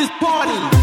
this party.